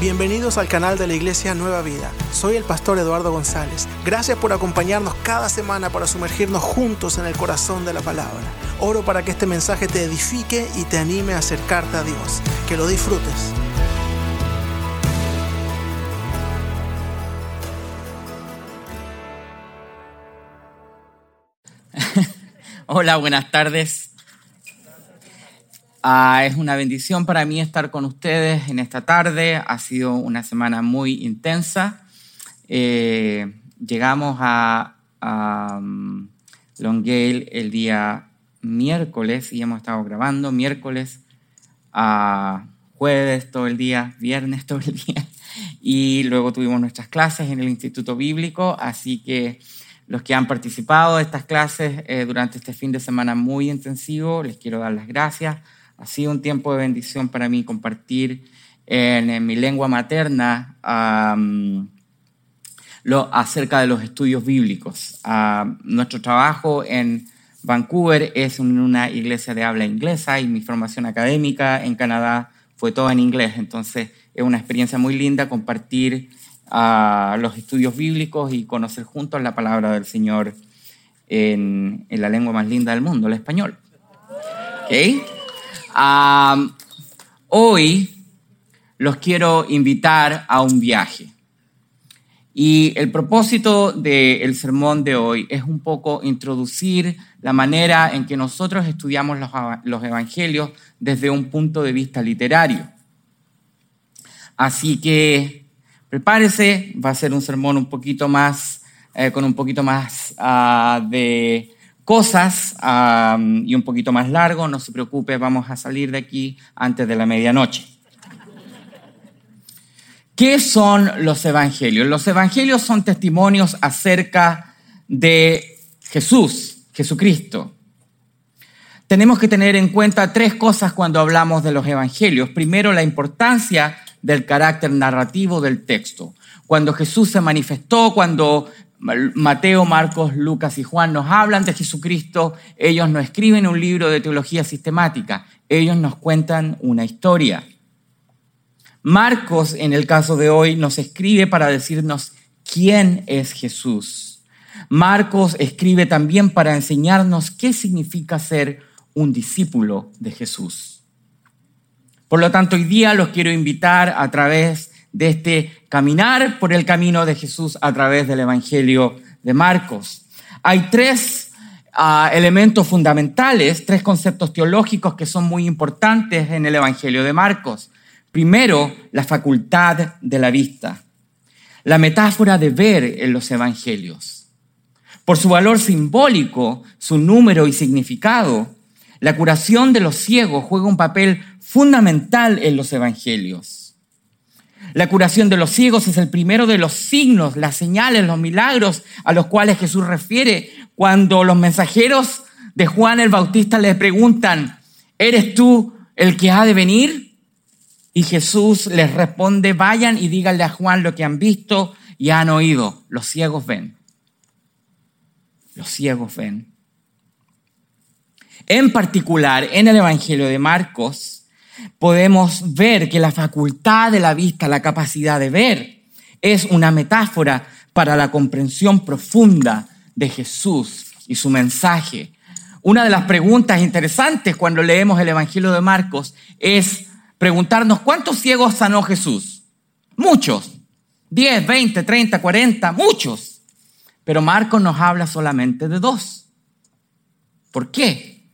Bienvenidos al canal de la Iglesia Nueva Vida. Soy el pastor Eduardo González. Gracias por acompañarnos cada semana para sumergirnos juntos en el corazón de la palabra. Oro para que este mensaje te edifique y te anime a acercarte a Dios. Que lo disfrutes. Hola, buenas tardes. Ah, es una bendición para mí estar con ustedes en esta tarde. Ha sido una semana muy intensa. Eh, llegamos a, a um, Longale el día miércoles y hemos estado grabando miércoles a jueves todo el día, viernes todo el día. Y luego tuvimos nuestras clases en el Instituto Bíblico, así que los que han participado de estas clases eh, durante este fin de semana muy intensivo, les quiero dar las gracias ha sido un tiempo de bendición para mí compartir en, mi lengua materna lo, acerca de los estudios bíblicos. nuestro trabajo en Vancouver es en una iglesia de habla inglesa y mi formación académica en Canadá fue toda en inglés. Entonces es una experiencia muy linda compartir los estudios bíblicos y conocer juntos la palabra del Señor en, en la lengua más linda del mundo, el español. ¿Okay? Hoy los quiero invitar a un viaje. Y el propósito del sermón de hoy es un poco introducir la manera en que nosotros estudiamos los, evangelios desde un punto de vista literario. Así que prepárese, va a ser un sermón un poquito más, eh, con un poquito más ah, de cosas y un poquito más largo, no se preocupe, vamos a salir de aquí antes de la medianoche. ¿Qué son los evangelios? Los evangelios son testimonios acerca de Jesús, Jesucristo. Tenemos que tener en cuenta tres cosas cuando hablamos de los evangelios. Primero, la importancia del carácter narrativo del texto. Cuando Jesús se manifestó, cuando Mateo, Marcos, Lucas y Juan nos hablan de Jesucristo, ellos no escriben un libro de teología sistemática, ellos nos cuentan una historia. Marcos, en el caso de hoy, nos escribe para decirnos quién es Jesús. Marcos escribe también para enseñarnos qué significa ser un discípulo de Jesús. Por lo tanto, hoy día los quiero invitar a través de este caminar por el camino de Jesús a través del Evangelio de Marcos. Hay tres ah, elementos fundamentales, tres conceptos teológicos que son muy importantes en el Evangelio de Marcos. Primero, la facultad de la vista, la metáfora de ver en los Evangelios. Por su valor simbólico, su número y significado, la curación de los ciegos juega un papel fundamental en los Evangelios. La curación de los ciegos es el primero de los signos, las señales, los milagros a los cuales Jesús refiere cuando los mensajeros de Juan el Bautista le preguntan, ¿eres tú el que ha de venir? Y Jesús les responde, vayan y díganle a Juan lo que han visto y han oído. Los ciegos ven. Los ciegos ven. En particular, en el Evangelio de Marcos, podemos ver que la facultad de la vista, la capacidad de ver, es una metáfora para la comprensión profunda de Jesús y su mensaje. Una de las preguntas interesantes cuando leemos el Evangelio de Marcos es preguntarnos cuántos ciegos sanó Jesús. Muchos. 10, 20, 30, 40, muchos. Pero Marcos nos habla solamente de dos. ¿Por qué?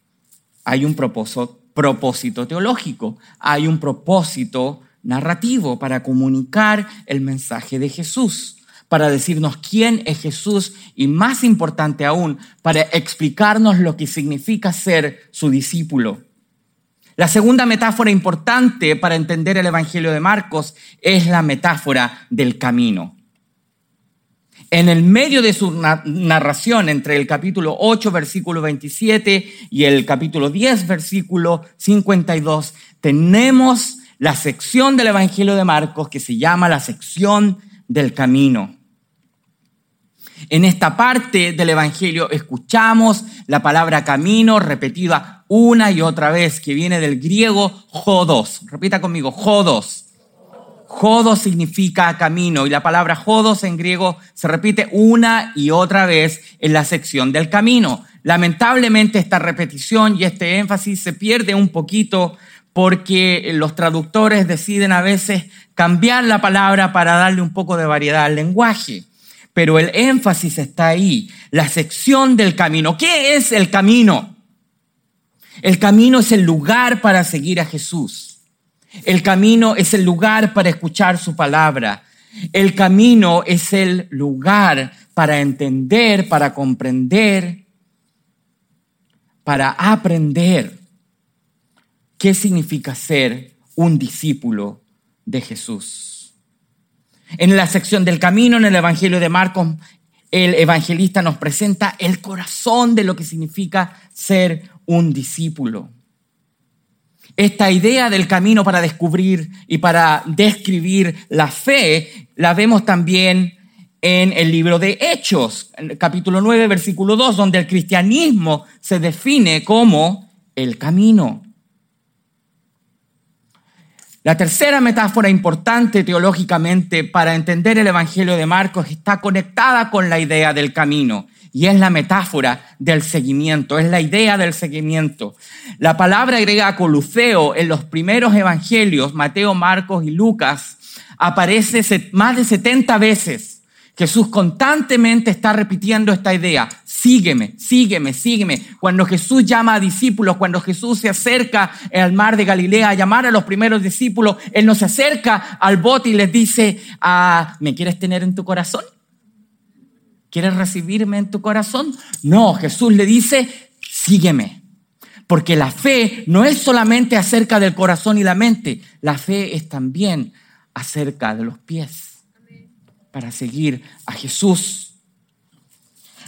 Hay un propósito propósito teológico, hay un propósito narrativo para comunicar el mensaje de Jesús, para decirnos quién es Jesús y más importante aún, para explicarnos lo que significa ser su discípulo. La segunda metáfora importante para entender el Evangelio de Marcos es la metáfora del camino. En el medio de su narración, entre el capítulo 8, versículo 27 y el capítulo 10, versículo 52, tenemos la sección del Evangelio de Marcos que se llama la sección del camino. En esta parte del Evangelio escuchamos la palabra camino repetida una y otra vez, que viene del griego jodos. Repita conmigo, jodos. Jodo significa camino y la palabra jodos en griego se repite una y otra vez en la sección del camino. Lamentablemente esta repetición y este énfasis se pierde un poquito porque los traductores deciden a veces cambiar la palabra para darle un poco de variedad al lenguaje. Pero el énfasis está ahí, la sección del camino. ¿Qué es el camino? El camino es el lugar para seguir a Jesús. El camino es el lugar para escuchar su palabra. El camino es el lugar para entender, para comprender, para aprender qué significa ser un discípulo de Jesús. En la sección del camino, en el Evangelio de Marcos, el evangelista nos presenta el corazón de lo que significa ser un discípulo. Esta idea del camino para descubrir y para describir la fe la vemos también en el libro de Hechos, capítulo 9, versículo 2, donde el cristianismo se define como el camino. La tercera metáfora importante teológicamente para entender el Evangelio de Marcos está conectada con la idea del camino y es la metáfora del seguimiento, es la idea del seguimiento. La palabra griega coluceo en los primeros evangelios, Mateo, Marcos y Lucas, aparece más de 70 veces. Jesús constantemente está repitiendo esta idea, sígueme, sígueme, sígueme. Cuando Jesús llama a discípulos, cuando Jesús se acerca al mar de Galilea a llamar a los primeros discípulos, Él no se acerca al bote y les dice, ah, ¿me quieres tener en tu corazón? ¿Quieres recibirme en tu corazón? No, Jesús le dice, sígueme. Porque la fe no es solamente acerca del corazón y la mente, la fe es también acerca de los pies para seguir a Jesús.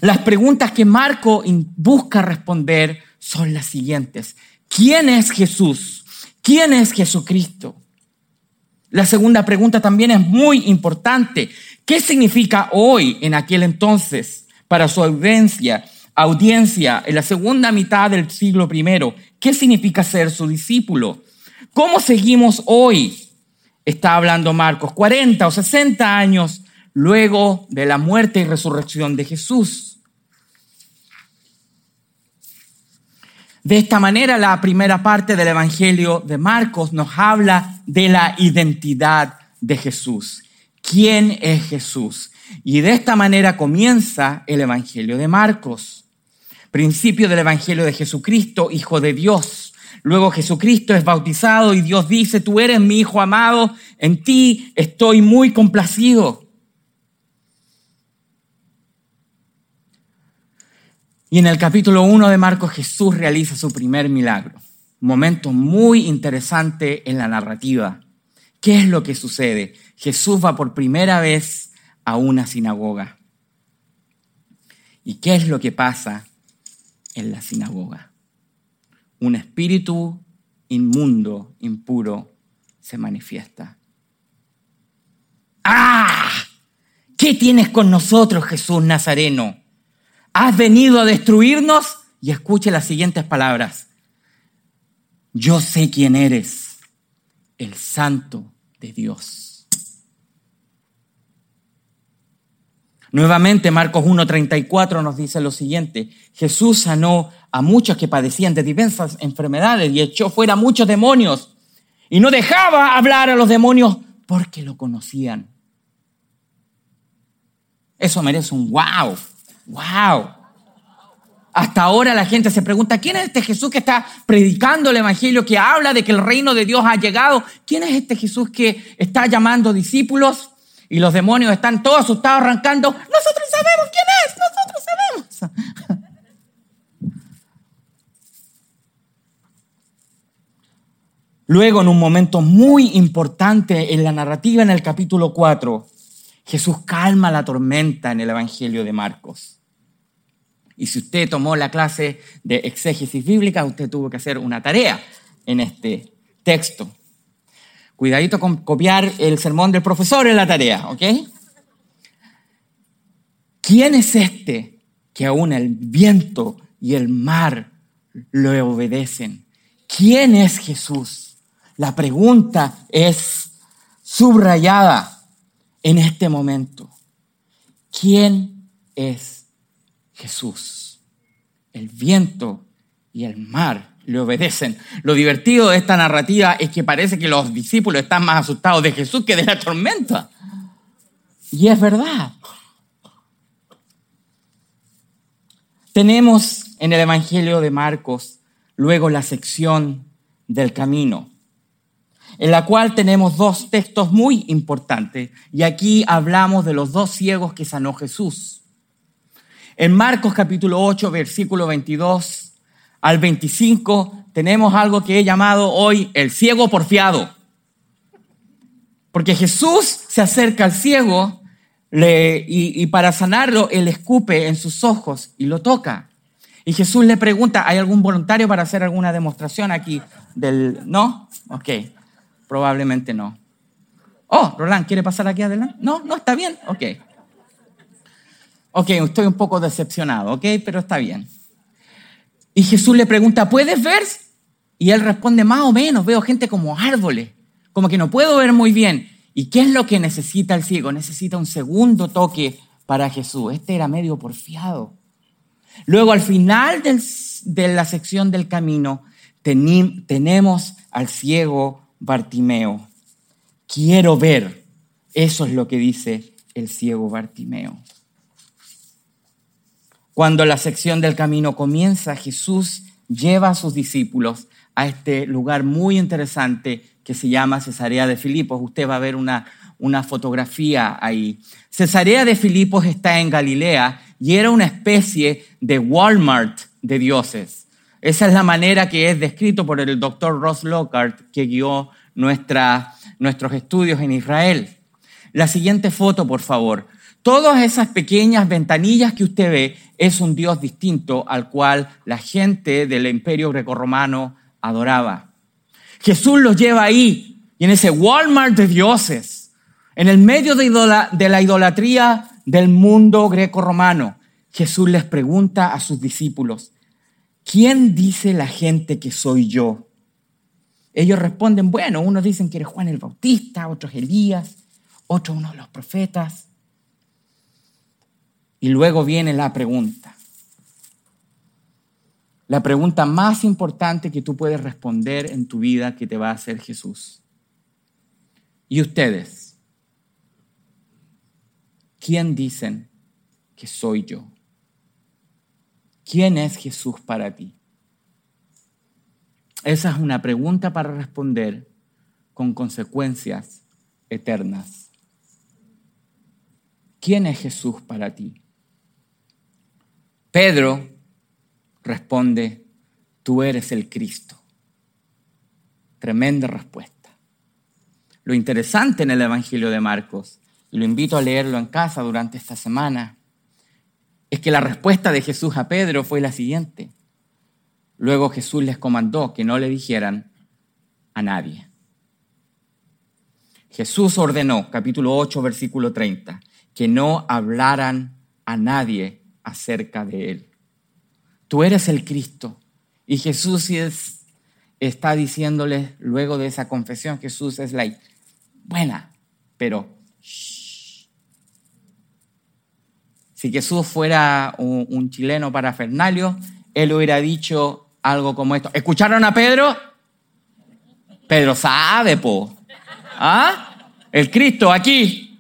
Las preguntas que Marco busca responder son las siguientes. ¿Quién es Jesús? ¿Quién es Jesucristo? La segunda pregunta también es muy importante. ¿Qué significa hoy en aquel entonces para su audiencia, audiencia en la segunda mitad del siglo I? ¿Qué significa ser su discípulo? ¿Cómo seguimos hoy? Está hablando Marcos, 40 o 60 años luego de la muerte y resurrección de Jesús. De esta manera, la primera parte del Evangelio de Marcos nos habla de la identidad de Jesús. ¿Quién es Jesús? Y de esta manera comienza el Evangelio de Marcos. Principio del Evangelio de Jesucristo, Hijo de Dios. Luego Jesucristo es bautizado y Dios dice, tú eres mi Hijo amado, en ti estoy muy complacido. Y en el capítulo 1 de Marcos Jesús realiza su primer milagro. Momento muy interesante en la narrativa. ¿Qué es lo que sucede? Jesús va por primera vez a una sinagoga. ¿Y qué es lo que pasa en la sinagoga? Un espíritu inmundo, impuro, se manifiesta. ¡Ah! ¿Qué tienes con nosotros, Jesús Nazareno? Has venido a destruirnos. Y escuche las siguientes palabras. Yo sé quién eres, el santo de Dios. Nuevamente Marcos 1.34 nos dice lo siguiente. Jesús sanó a muchos que padecían de diversas enfermedades y echó fuera muchos demonios. Y no dejaba hablar a los demonios porque lo conocían. Eso merece un wow. ¡Wow! Hasta ahora la gente se pregunta, ¿quién es este Jesús que está predicando el Evangelio, que habla de que el reino de Dios ha llegado? ¿Quién es este Jesús que está llamando discípulos? Y los demonios están todos asustados arrancando. Nosotros sabemos quién es, nosotros sabemos. Luego, en un momento muy importante en la narrativa, en el capítulo 4, Jesús calma la tormenta en el Evangelio de Marcos. Y si usted tomó la clase de exégesis bíblica, usted tuvo que hacer una tarea en este texto. Cuidadito con copiar el sermón del profesor en la tarea, ¿ok? ¿Quién es este que aún el viento y el mar le obedecen? ¿Quién es Jesús? La pregunta es subrayada en este momento. ¿Quién es Jesús? El viento y el mar le obedecen. Lo divertido de esta narrativa es que parece que los discípulos están más asustados de Jesús que de la tormenta. Y es verdad. Tenemos en el Evangelio de Marcos luego la sección del camino, en la cual tenemos dos textos muy importantes. Y aquí hablamos de los dos ciegos que sanó Jesús. En Marcos capítulo 8, versículo 22 al 25, tenemos algo que he llamado hoy el ciego porfiado. Porque Jesús se acerca al ciego y, y para sanarlo, él escupe en sus ojos y lo toca. Y Jesús le pregunta, ¿hay algún voluntario para hacer alguna demostración aquí del... ¿No? Ok, probablemente no. Oh, Roland, ¿quiere pasar aquí adelante? No, no, está bien. Ok. Ok, estoy un poco decepcionado, ok, pero está bien. Y Jesús le pregunta, ¿puedes ver? Y él responde, más o menos, veo gente como árboles, como que no puedo ver muy bien. ¿Y qué es lo que necesita el ciego? Necesita un segundo toque para Jesús. Este era medio porfiado. Luego, al final de la sección del camino, tenemos al ciego Bartimeo. Quiero ver. Eso es lo que dice el ciego Bartimeo. Cuando la sección del camino comienza, Jesús lleva a sus discípulos a este lugar muy interesante que se llama Cesarea de Filipos. Usted va a ver una, una fotografía ahí. Cesarea de Filipos está en Galilea y era una especie de Walmart de dioses. Esa es la manera que es descrito por el doctor Ross Lockhart, que guió nuestra, nuestros estudios en Israel. La siguiente foto, por favor. Todas esas pequeñas ventanillas que usted ve es un Dios distinto al cual la gente del imperio grecorromano adoraba. Jesús los lleva ahí y en ese Walmart de dioses, en el medio de, la idolatría del mundo greco-romano, Jesús les pregunta a sus discípulos, ¿quién dice la gente que soy yo? Ellos responden, bueno, unos dicen que eres Juan el Bautista, otros Elías, otros uno de los profetas. Y luego viene la pregunta. La pregunta más importante que tú puedes responder en tu vida que te va a hacer Jesús. ¿Y ustedes? ¿Quién dicen que soy yo? ¿Quién es Jesús para ti? Esa es una pregunta para responder con consecuencias eternas. ¿Quién es Jesús para ti? Pedro responde, tú eres el Cristo. Tremenda respuesta. Lo interesante en el Evangelio de Marcos, y lo invito a leerlo en casa durante esta semana, es que la respuesta de Jesús a Pedro fue la siguiente. Luego Jesús les comandó que no le dijeran a nadie. Jesús ordenó, capítulo 8, versículo 30, que no hablaran a nadie acerca de él. Tú eres el Cristo. Y Jesús es, está diciéndole luego de esa confesión, Jesús es la buena, pero si Jesús fuera un, chileno parafernalio, él hubiera dicho algo como esto. ¿Escucharon a Pedro? Pedro sabe, po. ¿Ah? El Cristo aquí.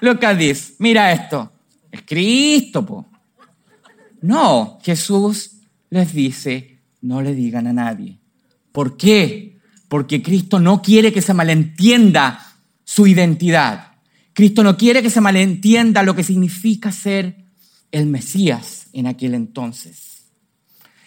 Lucas dice, mira esto. Es Cristo, po. No, Jesús les dice, no le digan a nadie. ¿Por qué? Porque Cristo no quiere que se malentienda su identidad. Cristo no quiere que se malentienda lo que significa ser el Mesías en aquel entonces.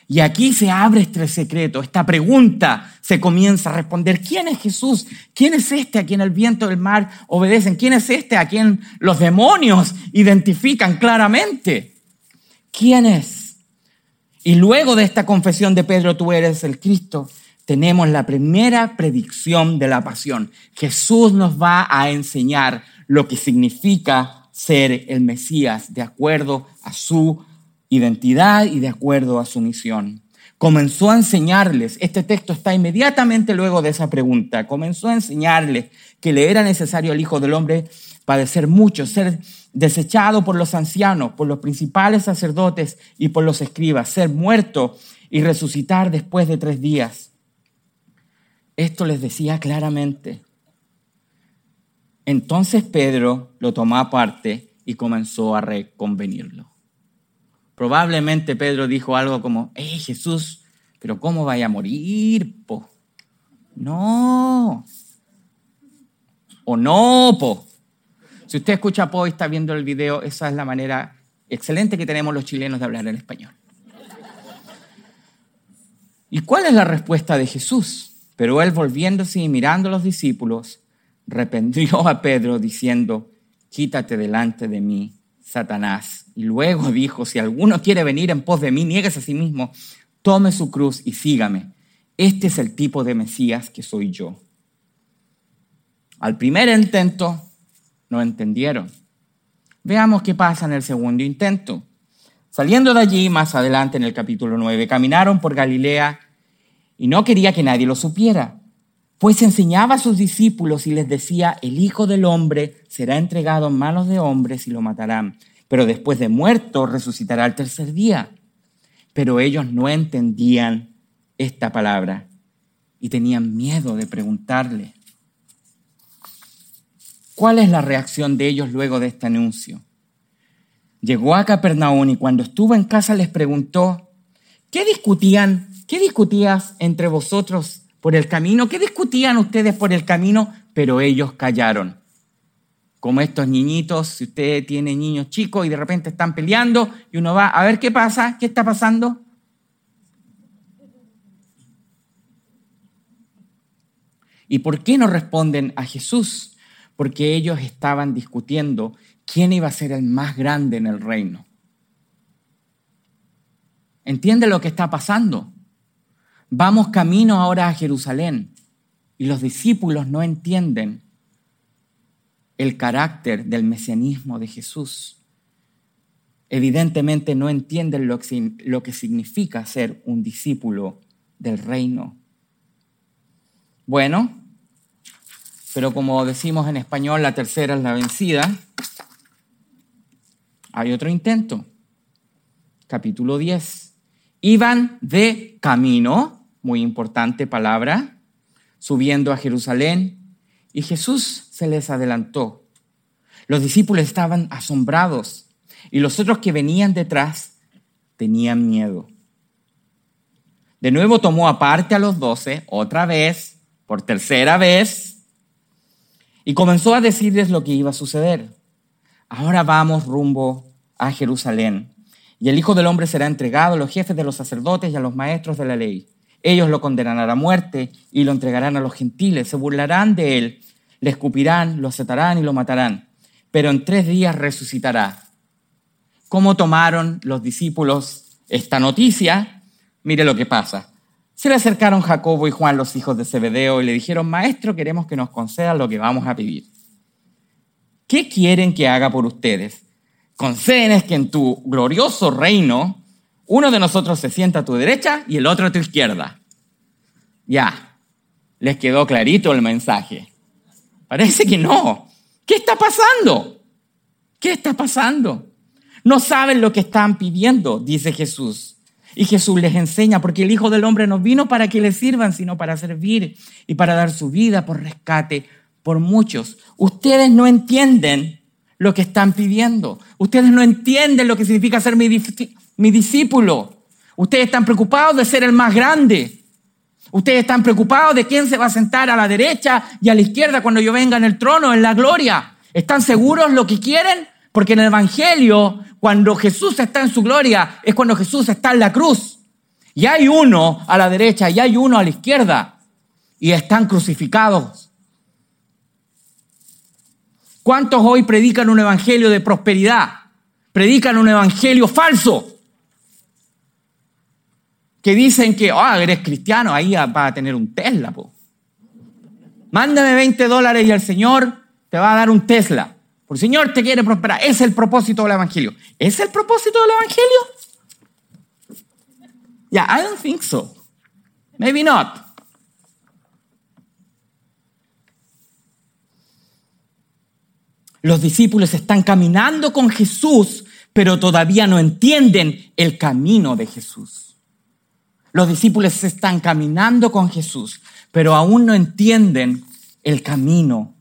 Y aquí se abre este secreto, esta pregunta se comienza a responder. ¿Quién es Jesús? ¿Quién es este a quien el viento del mar obedecen? ¿Quién es este a quien los demonios identifican claramente? ¿Quién es? Y luego de esta confesión de Pedro, tú eres el Cristo, tenemos la primera predicción de la pasión. Jesús nos va a enseñar lo que significa ser el Mesías de acuerdo a su identidad y de acuerdo a su misión. comenzó a enseñarles, este texto está inmediatamente luego de esa pregunta, comenzó a enseñarles que le era necesario al Hijo del Hombre padecer mucho, ser desechado por los ancianos, por los principales sacerdotes y por los escribas, ser muerto y resucitar después de tres días. Esto les decía claramente. Entonces Pedro lo tomó aparte y comenzó a reconvenirlo. Probablemente Pedro dijo algo como, hey Jesús, pero ¿cómo vaya a morir? Po? No. O no, po. Si usted escucha po y está viendo el video, esa es la manera excelente que tenemos los chilenos de hablar en español. ¿Y cuál es la respuesta de Jesús? Pero él volviéndose y mirando a los discípulos, reprendió a Pedro diciendo, quítate delante de mí, Satanás. Y luego dijo, si alguno quiere venir en pos de mí, niegues a sí mismo, tome su cruz y sígame. Este es el tipo de Mesías que soy yo. Al primer intento no entendieron. Veamos qué pasa en el segundo intento. Saliendo de allí, más adelante en el capítulo 9, caminaron por Galilea y no quería que nadie lo supiera, pues enseñaba a sus discípulos y les decía, el Hijo del Hombre será entregado en manos de hombres y lo matarán, pero después de muerto resucitará al tercer día. Pero ellos no entendían esta palabra y tenían miedo de preguntarle. ¿Cuál es la reacción de ellos luego de este anuncio? Llegó a Capernaum y cuando estuvo en casa les preguntó, ¿qué discutían? ¿Qué discutías entre vosotros por el camino? ¿Qué discutían ustedes por el camino? Pero ellos callaron. Como estos niñitos, si usted tiene niños chicos y de repente están peleando y uno va a ver qué pasa, qué está pasando. ¿Y por qué no responden a Jesús? Porque ellos estaban discutiendo quién iba a ser el más grande en el reino. ¿Entiende lo que está pasando? Vamos camino ahora a Jerusalén y los discípulos no entienden el carácter del mesianismo de Jesús. Evidentemente no entienden lo que, significa ser un discípulo del reino. Bueno, pero como decimos en español, la tercera es la vencida. Hay otro intento. Capítulo 10. Iban de camino, muy importante palabra, subiendo a Jerusalén y Jesús se les adelantó. Los discípulos estaban asombrados y los otros que venían detrás tenían miedo. De nuevo tomó aparte a los doce, otra vez, por tercera vez, y comenzó a decirles lo que iba a suceder. Ahora vamos rumbo a Jerusalén. Y el Hijo del Hombre será entregado a los jefes de los sacerdotes y a los maestros de la ley. Ellos lo condenarán a muerte y lo entregarán a los gentiles. Se burlarán de él, le escupirán, lo azotarán y lo matarán. Pero en tres días resucitará. ¿Cómo tomaron los discípulos esta noticia? Mire lo que pasa. Se le acercaron Jacobo y Juan, los hijos de Zebedeo, y le dijeron, Maestro, queremos que nos conceda lo que vamos a pedir. ¿Qué quieren que haga por ustedes? es que en tu glorioso reino uno de nosotros se sienta a tu derecha y el otro a tu izquierda. Ya, les quedó clarito el mensaje. Parece que no. ¿Qué está pasando? ¿Qué está pasando? No saben lo que están pidiendo, dice Jesús. Y Jesús les enseña, porque el Hijo del Hombre no vino para que le sirvan, sino para servir y para dar su vida por rescate por muchos. Ustedes no entienden lo que están pidiendo. Ustedes no entienden lo que significa ser mi, mi discípulo. Ustedes están preocupados de ser el más grande. Ustedes están preocupados de quién se va a sentar a la derecha y a la izquierda cuando yo venga en el trono, en la gloria. ¿Están seguros lo que quieren? Porque en el Evangelio, cuando Jesús está en su gloria, es cuando Jesús está en la cruz. Y hay uno a la derecha y hay uno a la izquierda. Y están crucificados ¿Cuántos hoy predican un evangelio de prosperidad? Predican un evangelio falso. Que dicen que, ah, eres cristiano, ahí va a tener un Tesla. Mándame 20 dólares y el Señor te va a dar un Tesla. Por el Señor te quiere prosperar. Es el propósito del evangelio. ¿Es el propósito del evangelio? Yeah, I don't think so. Maybe not. Los discípulos están caminando con Jesús, pero todavía no entienden el camino de Jesús. Los discípulos están caminando con Jesús, pero aún no entienden el camino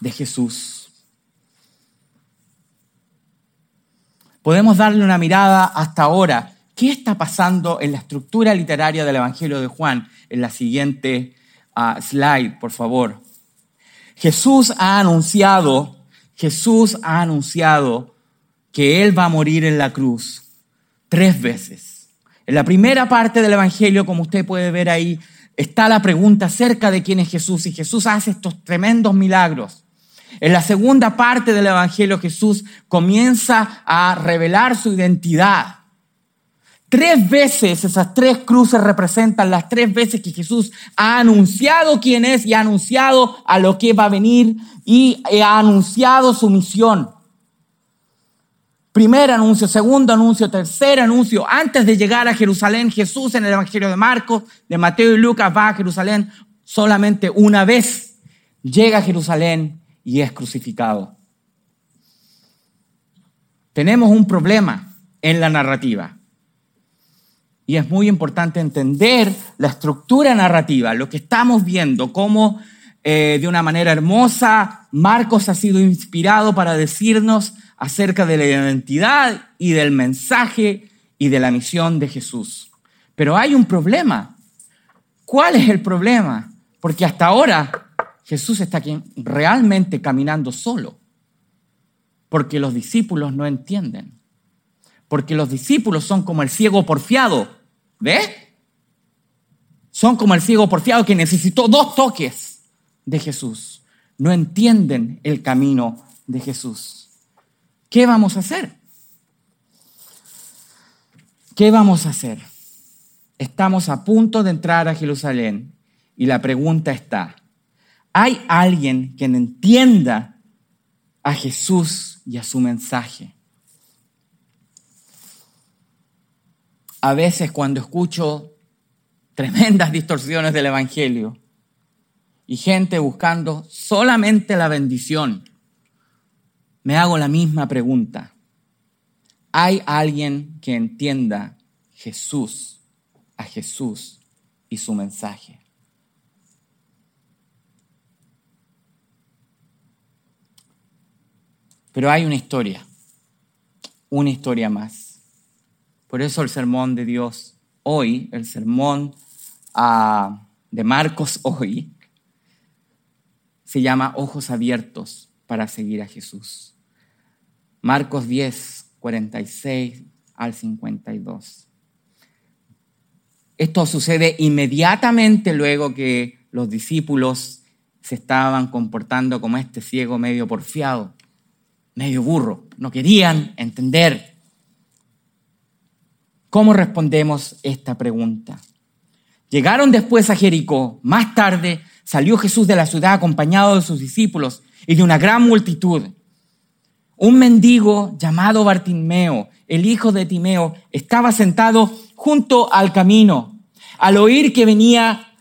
de Jesús. Podemos darle una mirada hasta ahora. ¿Qué está pasando en la estructura literaria del Evangelio de Juan? En la siguiente ah, slide, por favor. Jesús ha anunciado, Jesús ha anunciado que Él va a morir en la cruz tres veces. En la primera parte del Evangelio, como usted puede ver ahí, está la pregunta acerca de quién es Jesús y Jesús hace estos tremendos milagros. En la segunda parte del Evangelio Jesús comienza a revelar su identidad. Tres veces esas tres cruces representan las tres veces que Jesús ha anunciado quién es y ha anunciado a lo que va a venir y ha anunciado su misión. Primer anuncio, segundo anuncio, tercer anuncio. Antes de llegar a Jerusalén, Jesús en el Evangelio de Marcos, de Mateo y Lucas va a Jerusalén solamente una vez. Llega a Jerusalén y es crucificado. Tenemos un problema en la narrativa. Y es muy importante entender la estructura narrativa, lo que estamos viendo, cómo eh, de una manera hermosa Marcos ha sido inspirado para decirnos acerca de la identidad y del mensaje y de la misión de Jesús. Pero hay un problema. ¿Cuál es el problema? Porque hasta ahora Jesús está aquí realmente caminando solo. Porque los discípulos no entienden. Porque los discípulos son como el ciego porfiado. ¿Ve? Son como el ciego porfiado que necesitó dos toques de Jesús. No entienden el camino de Jesús. ¿Qué vamos a hacer? ¿Qué vamos a hacer? Estamos a punto de entrar a Jerusalén y la pregunta está, ¿hay alguien que entienda a Jesús y a su mensaje? A veces cuando escucho tremendas distorsiones del Evangelio y gente buscando solamente la bendición, me hago la misma pregunta. ¿Hay alguien que entienda Jesús, a Jesús y su mensaje? Pero hay una historia, una historia más. Por eso el sermón de Dios hoy, el sermón ah, de Marcos hoy, se llama Ojos Abiertos para seguir a Jesús. Marcos 10, 46 al 52. Esto sucede inmediatamente luego que los discípulos se estaban comportando como este ciego medio porfiado, medio burro. No querían entender. ¿Cómo respondemos esta pregunta? Llegaron después a Jericó. Más tarde salió Jesús de la ciudad acompañado de sus discípulos y de una gran multitud. Un mendigo llamado Bartimeo, el hijo de Timeo, estaba sentado junto al camino. Al oír que venía,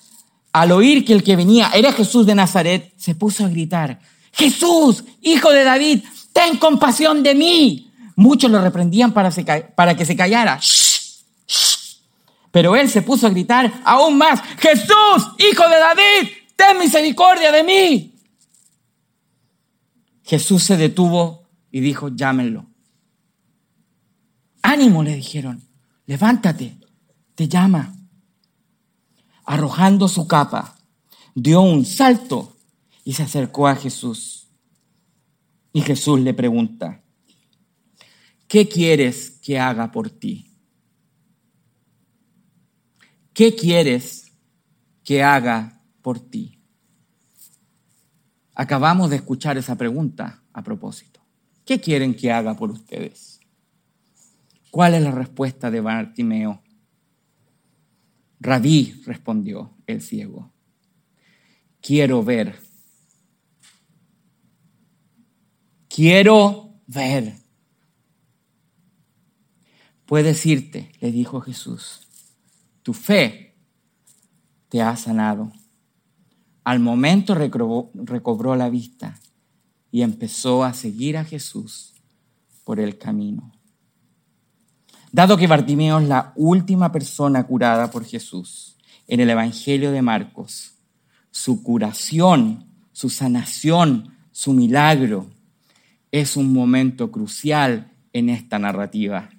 al oír que el que venía era Jesús de Nazaret, se puso a gritar, Jesús, hijo de David, ten compasión de mí. Muchos lo reprendían para, para que se callara. Pero él se puso a gritar aún más, Jesús, hijo de David, ten misericordia de mí. Jesús se detuvo y dijo, llámenlo. Ánimo, le dijeron, levántate, te llama. Arrojando su capa, dio un salto y se acercó a Jesús. Y Jesús le pregunta, ¿qué quieres que haga por ti? ¿Qué quieres que haga por ti? Acabamos de escuchar esa pregunta a propósito. ¿Qué quieren que haga por ustedes? ¿Cuál es la respuesta de Bartimeo? Rabí, respondió el ciego, quiero ver. Quiero ver. Puedes irte, le dijo Jesús. tu fe te ha sanado. Al momento recobró, la vista y empezó a seguir a Jesús por el camino. Dado que Bartimeo es la última persona curada por Jesús en el Evangelio de Marcos, su curación, su sanación, su milagro, es un momento crucial en esta narrativa.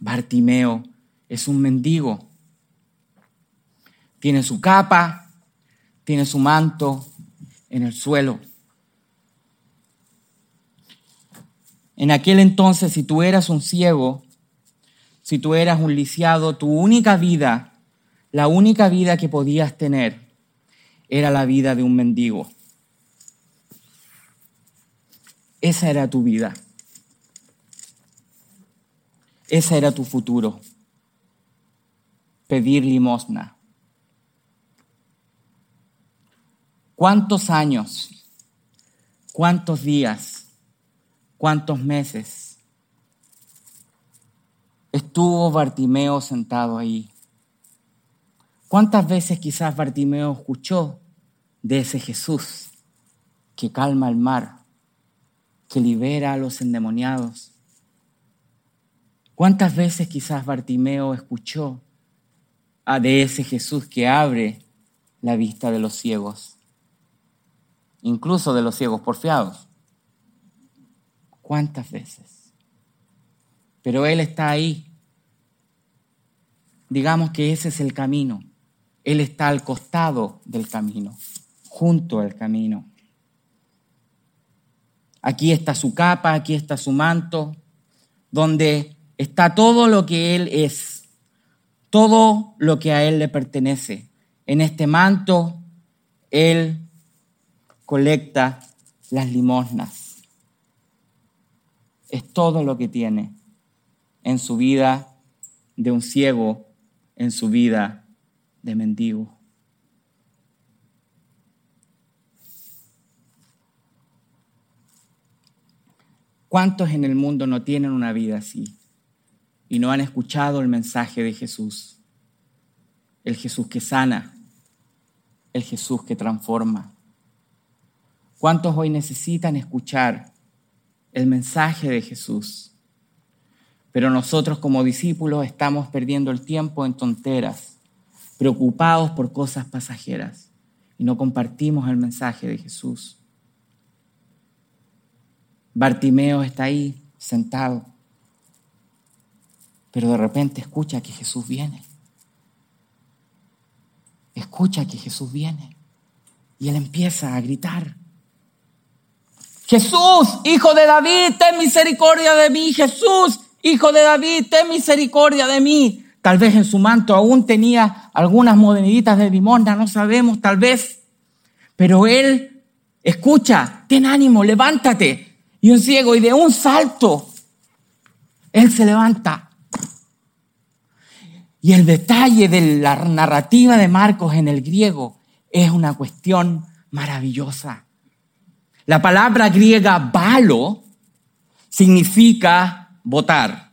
Bartimeo es un mendigo. Tiene su capa, tiene su manto en el suelo. En aquel entonces, si tú eras un ciego, si tú eras un lisiado, tu única vida, la única vida que podías tener, era la vida de un mendigo. Esa era tu vida. Ese era tu futuro. Pedir limosna. ¿Cuántos años? ¿Cuántos días? ¿Cuántos meses? Estuvo Bartimeo sentado ahí. ¿Cuántas veces quizás Bartimeo escuchó de ese Jesús que calma el mar, que libera a los endemoniados, ¿Cuántas veces quizás Bartimeo escuchó de ese Jesús que abre la vista de los ciegos, incluso de los ciegos porfiados? ¿Cuántas veces? Pero Él está ahí. Digamos que ese es el camino. Él está al costado del camino, junto al camino. Aquí está su capa, aquí está su manto, donde está todo lo que Él es, todo lo que a Él le pertenece. En este manto, Él colecta las limosnas. Es todo lo que tiene en su vida de un ciego, en su vida de mendigo. ¿Cuántos en el mundo no tienen una vida así? y no han escuchado el mensaje de Jesús. El Jesús que sana, el Jesús que transforma. ¿Cuántos hoy necesitan escuchar el mensaje de Jesús? Pero nosotros como discípulos estamos perdiendo el tiempo en tonteras, preocupados por cosas pasajeras y no compartimos el mensaje de Jesús. Bartimeo está ahí sentado pero de repente escucha que Jesús viene. Escucha que Jesús viene. Y él empieza a gritar. Jesús, hijo de David, ten misericordia de mí. Jesús, hijo de David, ten misericordia de mí. Tal vez en su manto aún tenía algunas moneditas de limosna, no sabemos, tal vez. Pero él escucha, ten ánimo, levántate. Y un ciego, y de un salto, él se levanta y el detalle de la narrativa de Marcos en el griego es una cuestión maravillosa. La palabra griega balo significa votar.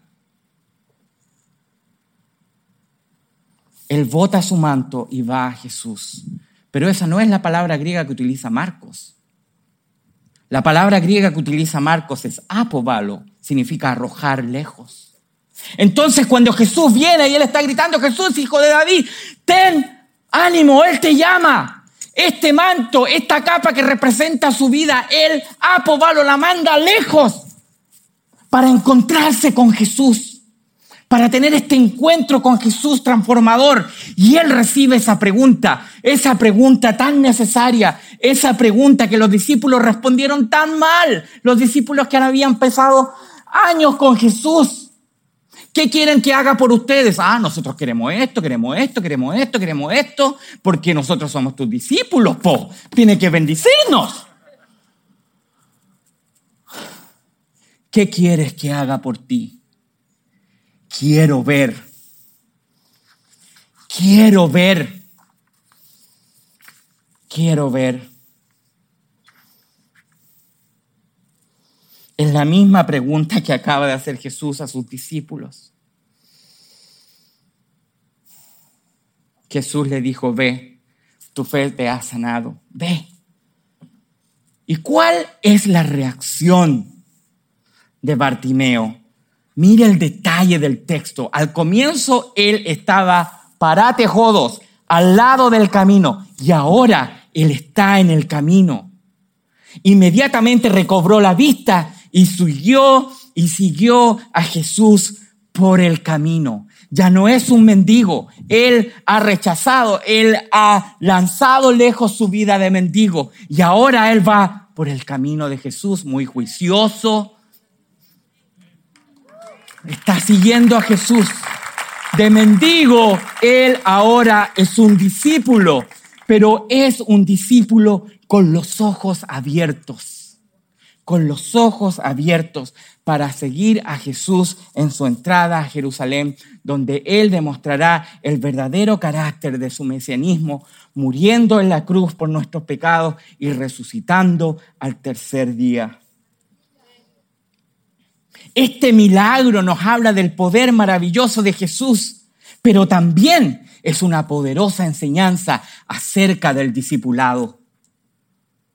Él vota su manto y va a Jesús. Pero esa no es la palabra griega que utiliza Marcos. La palabra griega que utiliza Marcos es apobalo, significa arrojar lejos. Entonces cuando Jesús viene y él está gritando, Jesús, hijo de David, ten ánimo, él te llama. Este manto, esta capa que representa su vida, él, Apobalo, la manda lejos para encontrarse con Jesús, para tener este encuentro con Jesús transformador. Y él recibe esa pregunta, esa pregunta tan necesaria, esa pregunta que los discípulos respondieron tan mal, los discípulos que habían pasado años con Jesús. ¿Qué quieren que haga por ustedes? Ah, nosotros queremos esto, queremos esto, queremos esto, queremos esto, porque nosotros somos tus discípulos, po. Tiene que bendecirnos. ¿Qué quieres que haga por ti? Quiero ver. Quiero ver. Quiero ver. Es la misma pregunta que acaba de hacer Jesús a sus discípulos. Jesús le dijo, ve, tu fe te ha sanado, ve. ¿Y cuál es la reacción de Bartimeo? Mire el detalle del texto. Al comienzo él estaba, parate jodos, al lado del camino. Y ahora él está en el camino. Inmediatamente recobró la vista y siguió y siguió a Jesús por el camino. Ya no es un mendigo. Él ha rechazado, él ha lanzado lejos su vida de mendigo y ahora él va por el camino de Jesús, muy juicioso. Está siguiendo a Jesús. De mendigo, él ahora es un discípulo, pero es un discípulo con los ojos abiertos con los ojos abiertos para seguir a Jesús en su entrada a Jerusalén, donde Él demostrará el verdadero carácter de su mesianismo, muriendo en la cruz por nuestros pecados y resucitando al tercer día. Este milagro nos habla del poder maravilloso de Jesús, pero también es una poderosa enseñanza acerca del discipulado.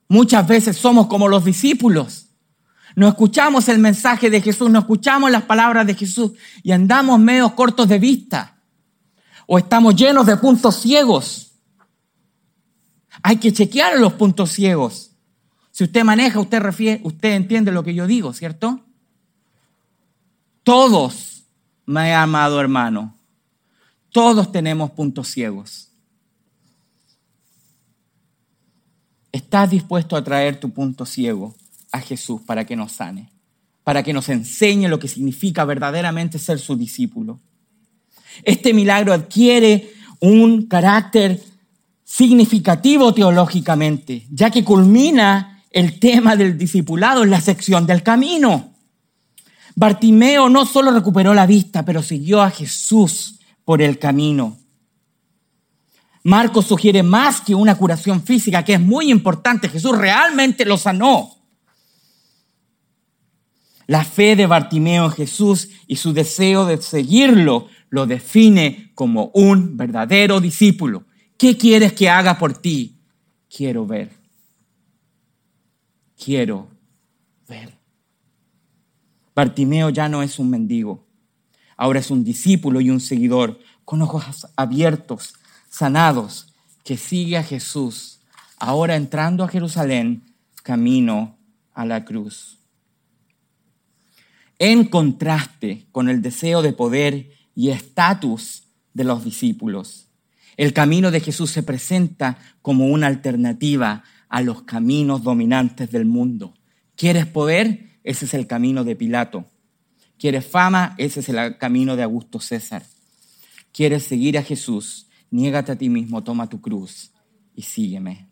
Muchas veces somos como los discípulos. No escuchamos el mensaje de Jesús, no escuchamos las palabras de Jesús y andamos medio cortos de vista. O estamos llenos de puntos ciegos. Hay que chequear los puntos ciegos. Si usted maneja, usted refiere, usted entiende lo que yo digo, ¿cierto? Todos, me amado hermano, todos tenemos puntos ciegos. ¿Estás dispuesto a traer tu punto ciego a Jesús para que nos sane? Para que nos enseñe lo que significa verdaderamente ser su discípulo. Este milagro adquiere un carácter significativo teológicamente, ya que culmina el tema del discipulado en la sección del camino. Bartimeo no solo recuperó la vista, pero siguió a Jesús por el camino. Marcos sugiere más que una curación física, que es muy importante. Jesús realmente lo sanó. La fe de Bartimeo en Jesús y su deseo de seguirlo lo define como un verdadero discípulo. ¿Qué quieres que haga por ti? Quiero ver. Quiero ver. Bartimeo ya no es un mendigo. Ahora es un discípulo y un seguidor con ojos abiertos sanados, que sigue a Jesús, ahora entrando a Jerusalén, camino a la cruz. En contraste con el deseo de poder y estatus de los discípulos, el camino de Jesús se presenta como una alternativa a los caminos dominantes del mundo. ¿Quieres poder? Ese es el camino de Pilato. ¿Quieres fama? Ese es el camino de Augusto César. ¿Quieres seguir a Jesús? Niégate a ti mismo, toma tu cruz y sígueme.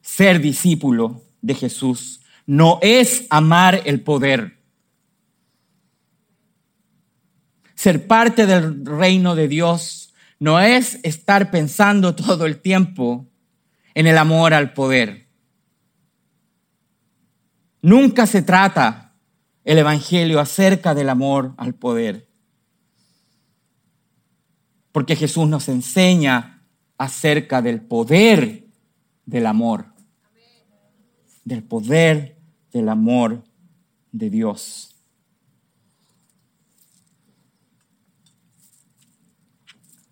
Ser discípulo de Jesús no es amar el poder. Ser parte del reino de Dios no es estar pensando todo el tiempo en el amor al poder. Nunca se trata el Evangelio acerca del amor al poder porque Jesús nos enseña acerca del poder del amor, del poder del amor de Dios.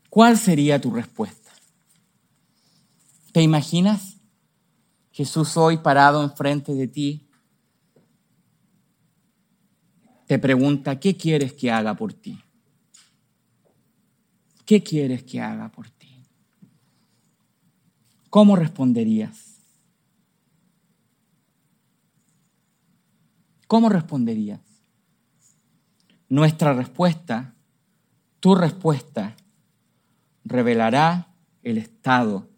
¿Cuál sería tu respuesta? ¿Te imaginas Jesús hoy parado enfrente de ti? Te pregunta, ¿qué quieres que haga por ti? ¿Qué quieres que haga por ti? ¿Cómo responderías? ¿Cómo responderías? Nuestra respuesta, tu respuesta, revelará el estado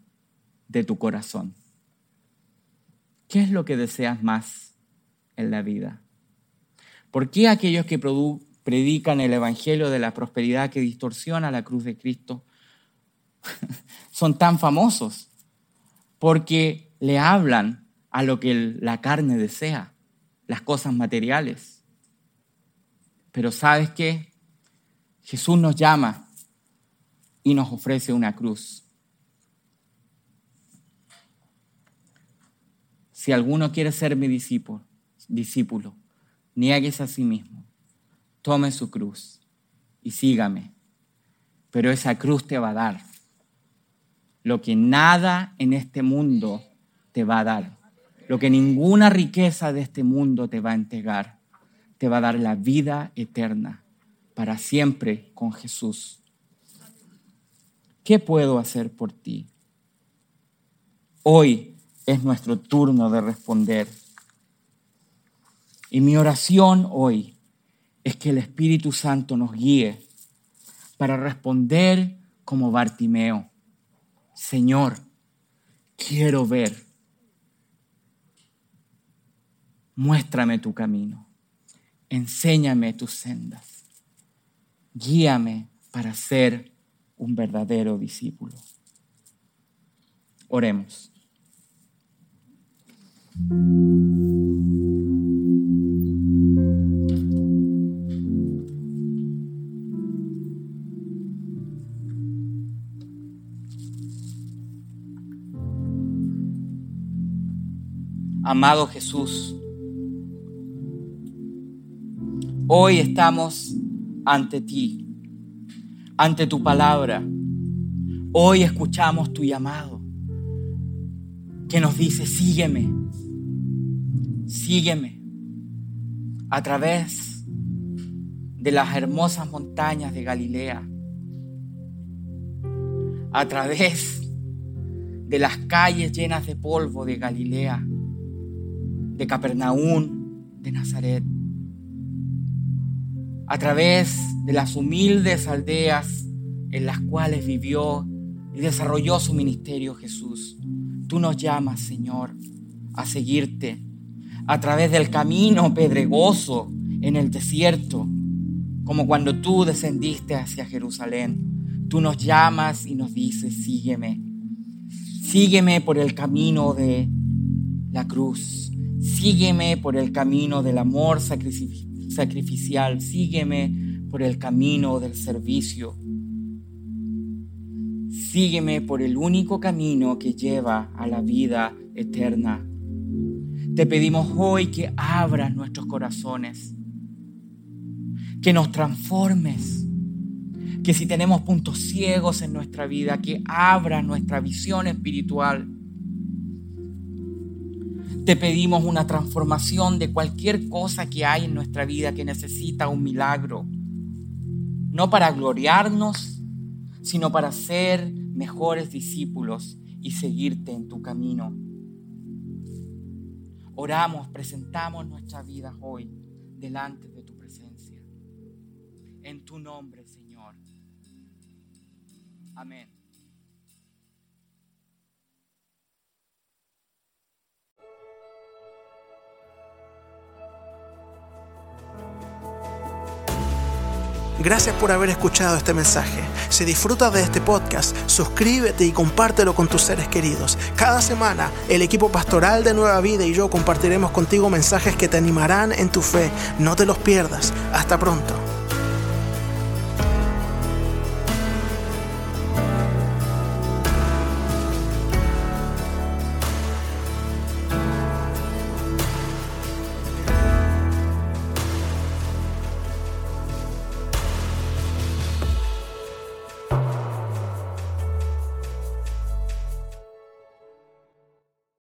de tu corazón. ¿Qué es lo que deseas más en la vida? ¿Por qué aquellos que predican el Evangelio de la prosperidad que distorsiona la cruz de Cristo, son tan famosos porque le hablan a lo que la carne desea, las cosas materiales. Pero sabes qué? Jesús nos llama y nos ofrece una cruz. Si alguno quiere ser mi discípulo, discípulo, niegues a sí mismo, tome su cruz y sígame. Pero esa cruz te va a dar lo que nada en este mundo te va a dar, lo que ninguna riqueza de este mundo te va a entregar, te va a dar la vida eterna para siempre con Jesús. ¿Qué puedo hacer por ti? Hoy es nuestro turno de responder. Y mi oración hoy es que el Espíritu Santo nos guíe para responder como Bartimeo. Señor, quiero ver. Muéstrame tu camino. Enséñame tus sendas. Guíame para ser un verdadero discípulo. Oremos. Amado Jesús, hoy estamos ante ti, ante tu palabra. Hoy escuchamos tu llamado que nos dice, sígueme, sígueme a través de las hermosas montañas de Galilea, a través de las calles llenas de polvo de Galilea de Capernaún, de Nazaret, a través de las humildes aldeas en las cuales vivió y desarrolló su ministerio Jesús. Tú nos llamas, Señor, a seguirte a través del camino pedregoso en el desierto, como cuando tú descendiste hacia Jerusalén. Tú nos llamas y nos dices, sígueme. Sígueme por el camino de la cruz. Sígueme por el camino del amor sacrificial. Sígueme por el camino del servicio. Sígueme por el único camino que lleva a la vida eterna. Te pedimos hoy que abras nuestros corazones, que nos transformes, que si tenemos puntos ciegos en nuestra vida, que abras nuestra visión espiritual te pedimos una transformación de cualquier cosa que hay en nuestra vida que necesita un milagro. No para gloriarnos, sino para ser mejores discípulos y seguirte en tu camino. Oramos, presentamos nuestra vida hoy delante de tu presencia. En tu nombre, Señor. Amén. Gracias por haber escuchado este mensaje. Si disfrutas de este podcast, suscríbete y compártelo con tus seres queridos. Cada semana, el equipo pastoral de Nueva Vida y yo compartiremos contigo mensajes que te animarán en tu fe. No te los pierdas. Hasta pronto.